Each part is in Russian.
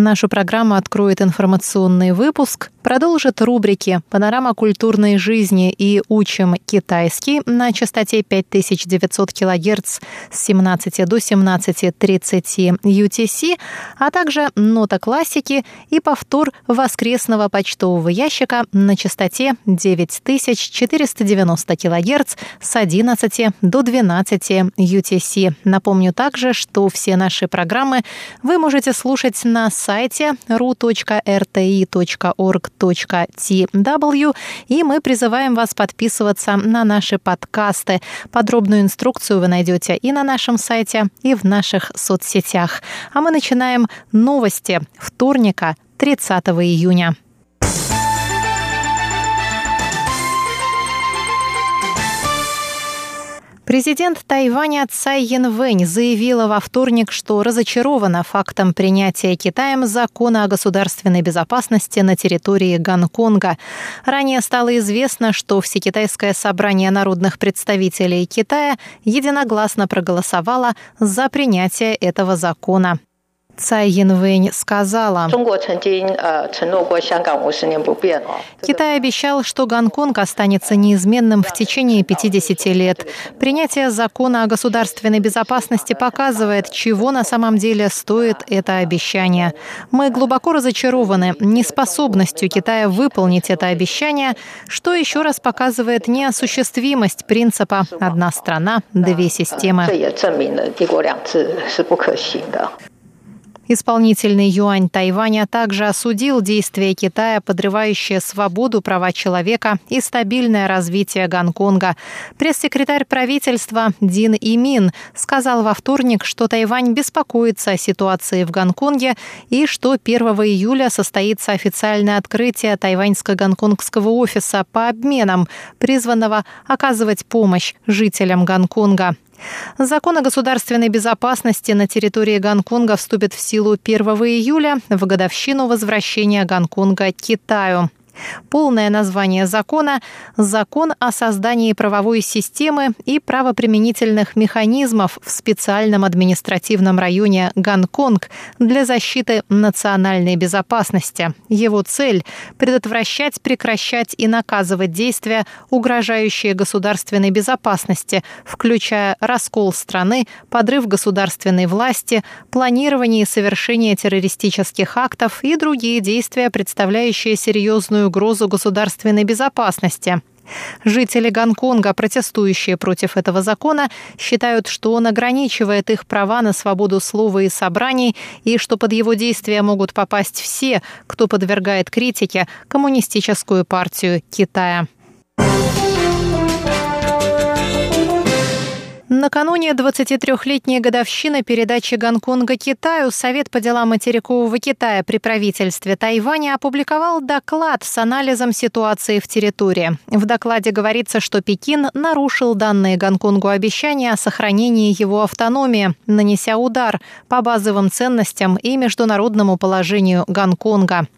Нашу программу откроет информационный выпуск, продолжит рубрики «Панорама культурной жизни» и «Учим китайский» на частоте 5900 кГц с 17 до 17.30 UTC, а также «Нота классики» и повтор воскресного почтового ящика на частоте 9490 кГц с 11 до 12 UTC. Напомню также, что все наши программы вы можете слушать на сайте ru.rti.org.tw и мы призываем вас подписываться на наши подкасты. Подробную инструкцию вы найдете и на нашем сайте, и в наших соцсетях. А мы начинаем новости вторника, 30 июня. Президент Тайваня Цай Янвэнь заявила во вторник, что разочарована фактом принятия Китаем закона о государственной безопасности на территории Гонконга. Ранее стало известно, что Всекитайское собрание народных представителей Китая единогласно проголосовало за принятие этого закона. Цай Янвэнь сказала, Китай обещал, что Гонконг останется неизменным в течение 50 лет. Принятие закона о государственной безопасности показывает, чего на самом деле стоит это обещание. Мы глубоко разочарованы неспособностью Китая выполнить это обещание, что еще раз показывает неосуществимость принципа «одна страна, две системы». Исполнительный юань Тайваня также осудил действия Китая, подрывающие свободу, права человека и стабильное развитие Гонконга. Пресс-секретарь правительства Дин Имин сказал во вторник, что Тайвань беспокоится о ситуации в Гонконге и что 1 июля состоится официальное открытие тайваньско-гонконгского офиса по обменам, призванного оказывать помощь жителям Гонконга. Закон о государственной безопасности на территории Гонконга вступит в силу 1 июля в годовщину возвращения Гонконга Китаю. Полное название закона – «Закон о создании правовой системы и правоприменительных механизмов в специальном административном районе Гонконг для защиты национальной безопасности». Его цель – предотвращать, прекращать и наказывать действия, угрожающие государственной безопасности, включая раскол страны, подрыв государственной власти, планирование и совершение террористических актов и другие действия, представляющие серьезную угрозу государственной безопасности. Жители Гонконга, протестующие против этого закона, считают, что он ограничивает их права на свободу слова и собраний, и что под его действия могут попасть все, кто подвергает критике коммунистическую партию Китая. Накануне 23-летней годовщины передачи Гонконга Китаю Совет по делам материкового Китая при правительстве Тайваня опубликовал доклад с анализом ситуации в территории. В докладе говорится, что Пекин нарушил данные Гонконгу обещания о сохранении его автономии, нанеся удар по базовым ценностям и международному положению Гонконга.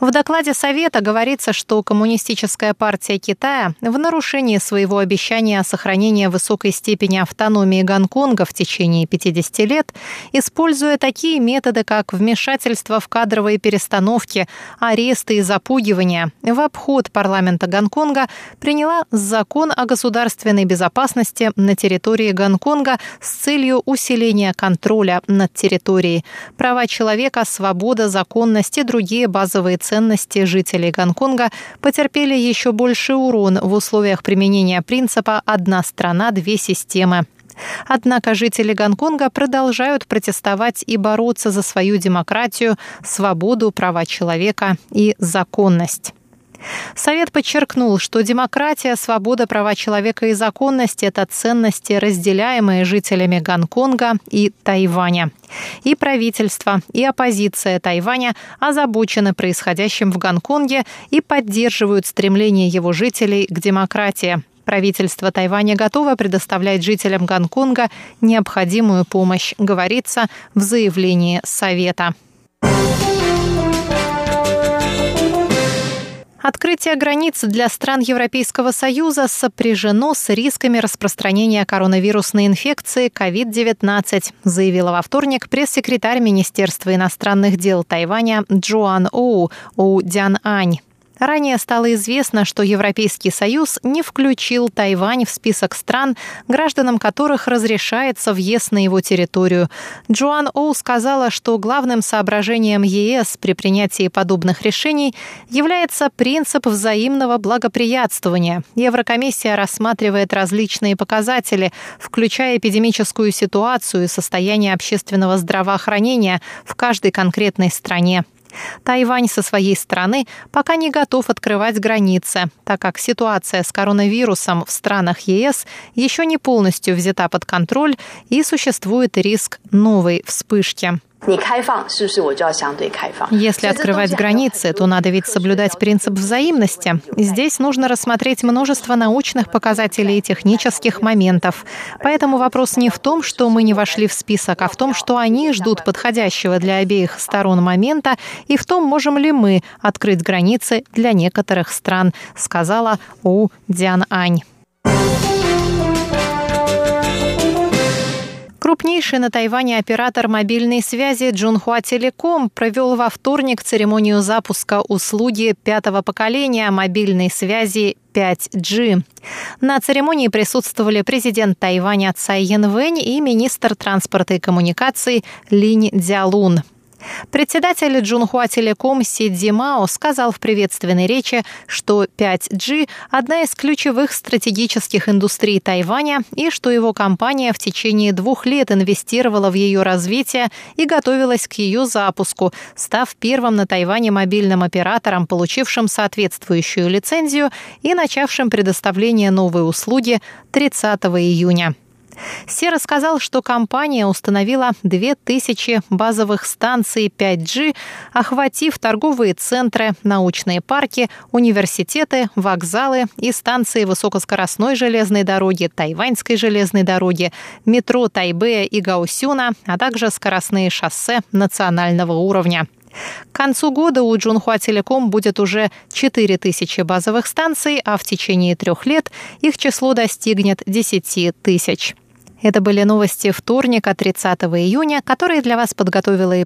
В докладе Совета говорится, что Коммунистическая партия Китая в нарушении своего обещания о сохранении высокой степени автономии Гонконга в течение 50 лет, используя такие методы, как вмешательство в кадровые перестановки, аресты и запугивания, в обход парламента Гонконга приняла закон о государственной безопасности на территории Гонконга с целью усиления контроля над территорией. Права человека, свобода, законность и другие базовые базовые ценности жителей Гонконга потерпели еще больший урон в условиях применения принципа «одна страна, две системы». Однако жители Гонконга продолжают протестовать и бороться за свою демократию, свободу, права человека и законность. Совет подчеркнул, что демократия, свобода, права человека и законность – это ценности, разделяемые жителями Гонконга и Тайваня. И правительство, и оппозиция Тайваня озабочены происходящим в Гонконге и поддерживают стремление его жителей к демократии. Правительство Тайваня готово предоставлять жителям Гонконга необходимую помощь, говорится в заявлении Совета. Открытие границ для стран Европейского Союза сопряжено с рисками распространения коронавирусной инфекции COVID-19, заявила во вторник пресс-секретарь Министерства иностранных дел Тайваня Джоан Оу Оу Дян Ань. Ранее стало известно, что Европейский Союз не включил Тайвань в список стран, гражданам которых разрешается въезд на его территорию. Джоан Оу сказала, что главным соображением ЕС при принятии подобных решений является принцип взаимного благоприятствования. Еврокомиссия рассматривает различные показатели, включая эпидемическую ситуацию и состояние общественного здравоохранения в каждой конкретной стране. Тайвань со своей стороны пока не готов открывать границы, так как ситуация с коронавирусом в странах ЕС еще не полностью взята под контроль и существует риск новой вспышки. Если открывать границы, то надо ведь соблюдать принцип взаимности. Здесь нужно рассмотреть множество научных показателей и технических моментов. Поэтому вопрос не в том, что мы не вошли в список, а в том, что они ждут подходящего для обеих сторон момента, и в том, можем ли мы открыть границы для некоторых стран, сказала У Диан Ань. Крупнейший на Тайване оператор мобильной связи Джунхуа Телеком провел во вторник церемонию запуска услуги пятого поколения мобильной связи 5G. На церемонии присутствовали президент Тайваня Цай Янвэнь и министр транспорта и коммуникаций Линь Дзялун. Председатель Джунхуа Телеком Си Димао сказал в приветственной речи, что 5G – одна из ключевых стратегических индустрий Тайваня и что его компания в течение двух лет инвестировала в ее развитие и готовилась к ее запуску, став первым на Тайване мобильным оператором, получившим соответствующую лицензию и начавшим предоставление новой услуги 30 июня. Си рассказал, что компания установила 2000 базовых станций 5G, охватив торговые центры, научные парки, университеты, вокзалы и станции высокоскоростной железной дороги, тайваньской железной дороги, метро Тайбэя и Гаусюна, а также скоростные шоссе национального уровня. К концу года у Джунхуа Телеком будет уже 4000 базовых станций, а в течение трех лет их число достигнет 10 тысяч. Это были новости вторника, 30 июня, которые для вас подготовила и